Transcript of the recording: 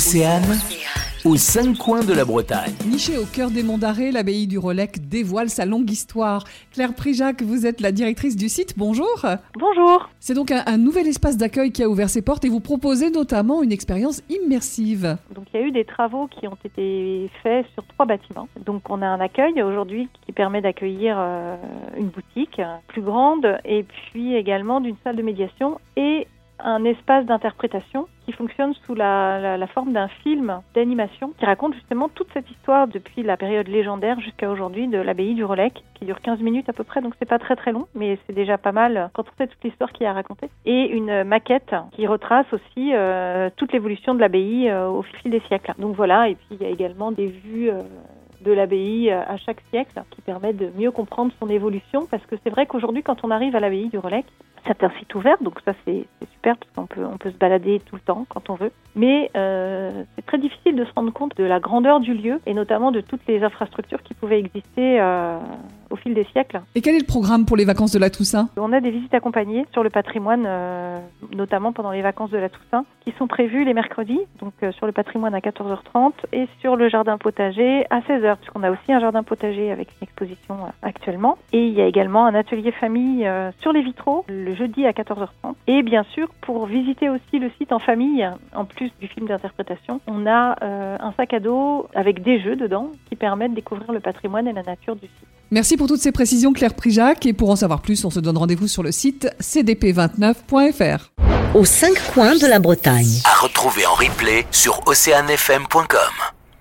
Océane, aux cinq coins de la Bretagne. Nichée au cœur des monts d'Arrée, l'abbaye du Rolec dévoile sa longue histoire. Claire Prijac, vous êtes la directrice du site, bonjour. Bonjour. C'est donc un, un nouvel espace d'accueil qui a ouvert ses portes et vous proposez notamment une expérience immersive. Donc il y a eu des travaux qui ont été faits sur trois bâtiments. Donc on a un accueil aujourd'hui qui permet d'accueillir euh, une boutique plus grande et puis également d'une salle de médiation et un espace d'interprétation qui fonctionne sous la, forme d'un film d'animation qui raconte justement toute cette histoire depuis la période légendaire jusqu'à aujourd'hui de l'abbaye du Rolec qui dure 15 minutes à peu près donc c'est pas très très long mais c'est déjà pas mal quand on sait toute l'histoire qu'il y a à raconter. Et une maquette qui retrace aussi euh, toute l'évolution de l'abbaye euh, au fil des siècles. Donc voilà et puis il y a également des vues euh, de l'abbaye à chaque siècle qui permettent de mieux comprendre son évolution parce que c'est vrai qu'aujourd'hui quand on arrive à l'abbaye du Rolec c'est un site ouvert, donc ça c'est super parce qu'on peut, on peut se balader tout le temps quand on veut. Mais euh, c'est très difficile de se rendre compte de la grandeur du lieu et notamment de toutes les infrastructures qui pouvaient exister euh, au fil des siècles. Et quel est le programme pour les vacances de la Toussaint? On a des visites accompagnées sur le patrimoine, euh, notamment pendant les vacances de la Toussaint, qui sont prévues les mercredis, donc sur le patrimoine à 14h30 et sur le jardin potager à 16h, puisqu'on a aussi un jardin potager avec une exposition actuellement. Et il y a également un atelier famille sur les vitraux le jeudi à 14h30. Et bien sûr, pour visiter aussi le site en famille, en plus du film d'interprétation, on a euh, un sac à dos avec des jeux dedans qui permettent de découvrir le patrimoine et la nature du site. Merci pour toutes ces précisions Claire Prijac et pour en savoir plus, on se donne rendez-vous sur le site cdp29.fr. aux cinq coins de la Bretagne. À retrouver en replay sur oceanfm.com.